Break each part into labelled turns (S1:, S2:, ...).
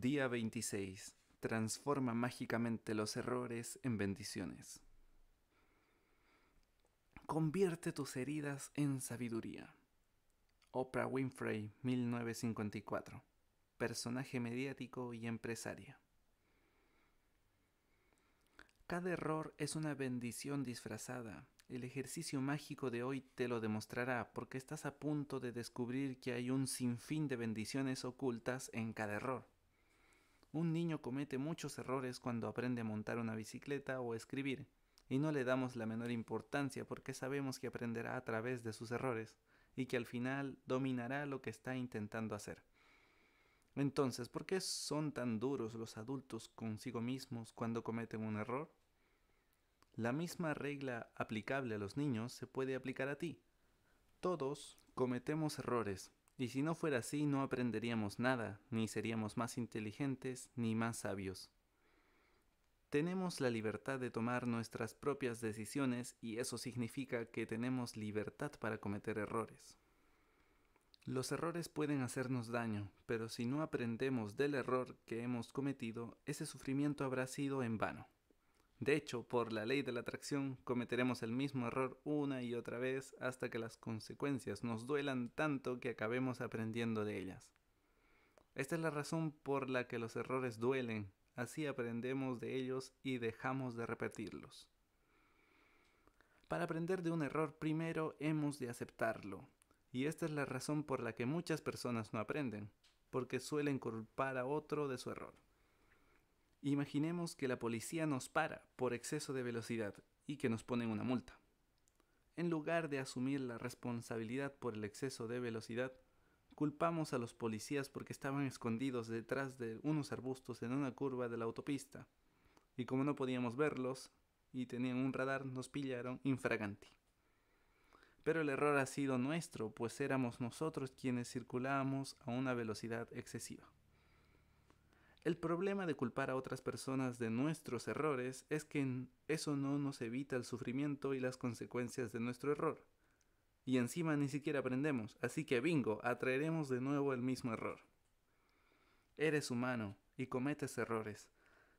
S1: Día 26. Transforma mágicamente los errores en bendiciones. Convierte tus heridas en sabiduría. Oprah Winfrey, 1954. Personaje mediático y empresaria. Cada error es una bendición disfrazada. El ejercicio mágico de hoy te lo demostrará porque estás a punto de descubrir que hay un sinfín de bendiciones ocultas en cada error. Un niño comete muchos errores cuando aprende a montar una bicicleta o escribir, y no le damos la menor importancia porque sabemos que aprenderá a través de sus errores y que al final dominará lo que está intentando hacer. Entonces, ¿por qué son tan duros los adultos consigo mismos cuando cometen un error? La misma regla aplicable a los niños se puede aplicar a ti. Todos cometemos errores, y si no fuera así, no aprenderíamos nada, ni seríamos más inteligentes, ni más sabios. Tenemos la libertad de tomar nuestras propias decisiones y eso significa que tenemos libertad para cometer errores. Los errores pueden hacernos daño, pero si no aprendemos del error que hemos cometido, ese sufrimiento habrá sido en vano. De hecho, por la ley de la atracción, cometeremos el mismo error una y otra vez hasta que las consecuencias nos duelan tanto que acabemos aprendiendo de ellas. Esta es la razón por la que los errores duelen, así aprendemos de ellos y dejamos de repetirlos. Para aprender de un error primero hemos de aceptarlo, y esta es la razón por la que muchas personas no aprenden, porque suelen culpar a otro de su error. Imaginemos que la policía nos para por exceso de velocidad y que nos ponen una multa. En lugar de asumir la responsabilidad por el exceso de velocidad, culpamos a los policías porque estaban escondidos detrás de unos arbustos en una curva de la autopista, y como no podíamos verlos y tenían un radar, nos pillaron infraganti. Pero el error ha sido nuestro, pues éramos nosotros quienes circulábamos a una velocidad excesiva. El problema de culpar a otras personas de nuestros errores es que eso no nos evita el sufrimiento y las consecuencias de nuestro error. Y encima ni siquiera aprendemos, así que bingo, atraeremos de nuevo el mismo error. Eres humano y cometes errores,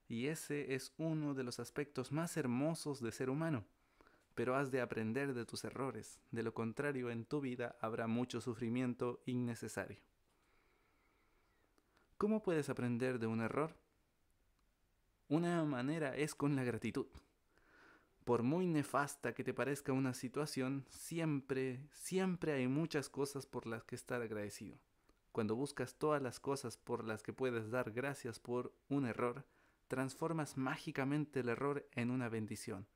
S1: y ese es uno de los aspectos más hermosos de ser humano. Pero has de aprender de tus errores, de lo contrario en tu vida habrá mucho sufrimiento innecesario. ¿Cómo puedes aprender de un error? Una manera es con la gratitud. Por muy nefasta que te parezca una situación, siempre, siempre hay muchas cosas por las que estar agradecido. Cuando buscas todas las cosas por las que puedes dar gracias por un error, transformas mágicamente el error en una bendición.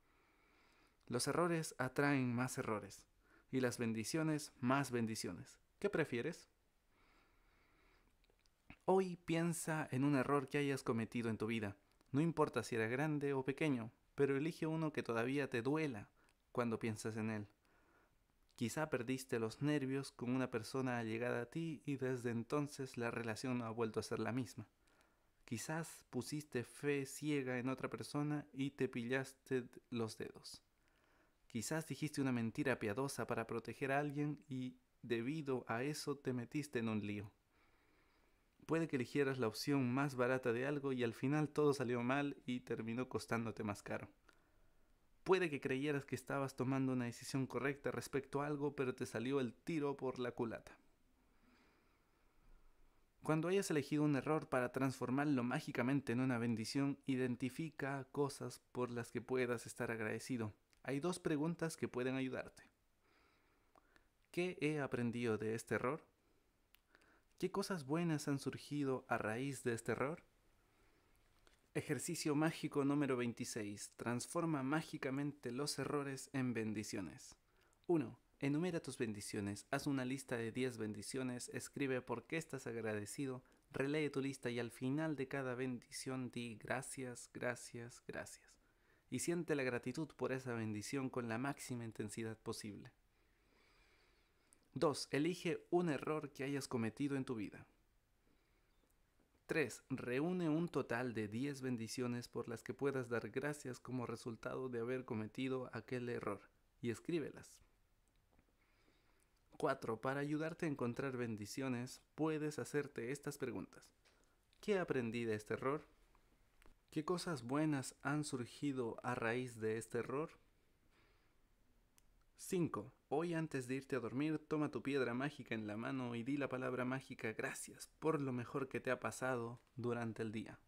S1: Los errores atraen más errores y las bendiciones más bendiciones. ¿Qué prefieres? Hoy piensa en un error que hayas cometido en tu vida. No importa si era grande o pequeño, pero elige uno que todavía te duela cuando piensas en él. Quizá perdiste los nervios con una persona allegada a ti y desde entonces la relación no ha vuelto a ser la misma. Quizás pusiste fe ciega en otra persona y te pillaste los dedos. Quizás dijiste una mentira piadosa para proteger a alguien y debido a eso te metiste en un lío. Puede que eligieras la opción más barata de algo y al final todo salió mal y terminó costándote más caro. Puede que creyeras que estabas tomando una decisión correcta respecto a algo, pero te salió el tiro por la culata. Cuando hayas elegido un error para transformarlo mágicamente en una bendición, identifica cosas por las que puedas estar agradecido. Hay dos preguntas que pueden ayudarte. ¿Qué he aprendido de este error? ¿Qué cosas buenas han surgido a raíz de este error? Ejercicio mágico número 26. Transforma mágicamente los errores en bendiciones. 1. Enumera tus bendiciones. Haz una lista de 10 bendiciones. Escribe por qué estás agradecido. Relee tu lista y al final de cada bendición di gracias, gracias, gracias. Y siente la gratitud por esa bendición con la máxima intensidad posible. 2. Elige un error que hayas cometido en tu vida. 3. Reúne un total de 10 bendiciones por las que puedas dar gracias como resultado de haber cometido aquel error y escríbelas. 4. Para ayudarte a encontrar bendiciones, puedes hacerte estas preguntas. ¿Qué aprendí de este error? ¿Qué cosas buenas han surgido a raíz de este error? 5. Hoy antes de irte a dormir, toma tu piedra mágica en la mano y di la palabra mágica gracias por lo mejor que te ha pasado durante el día.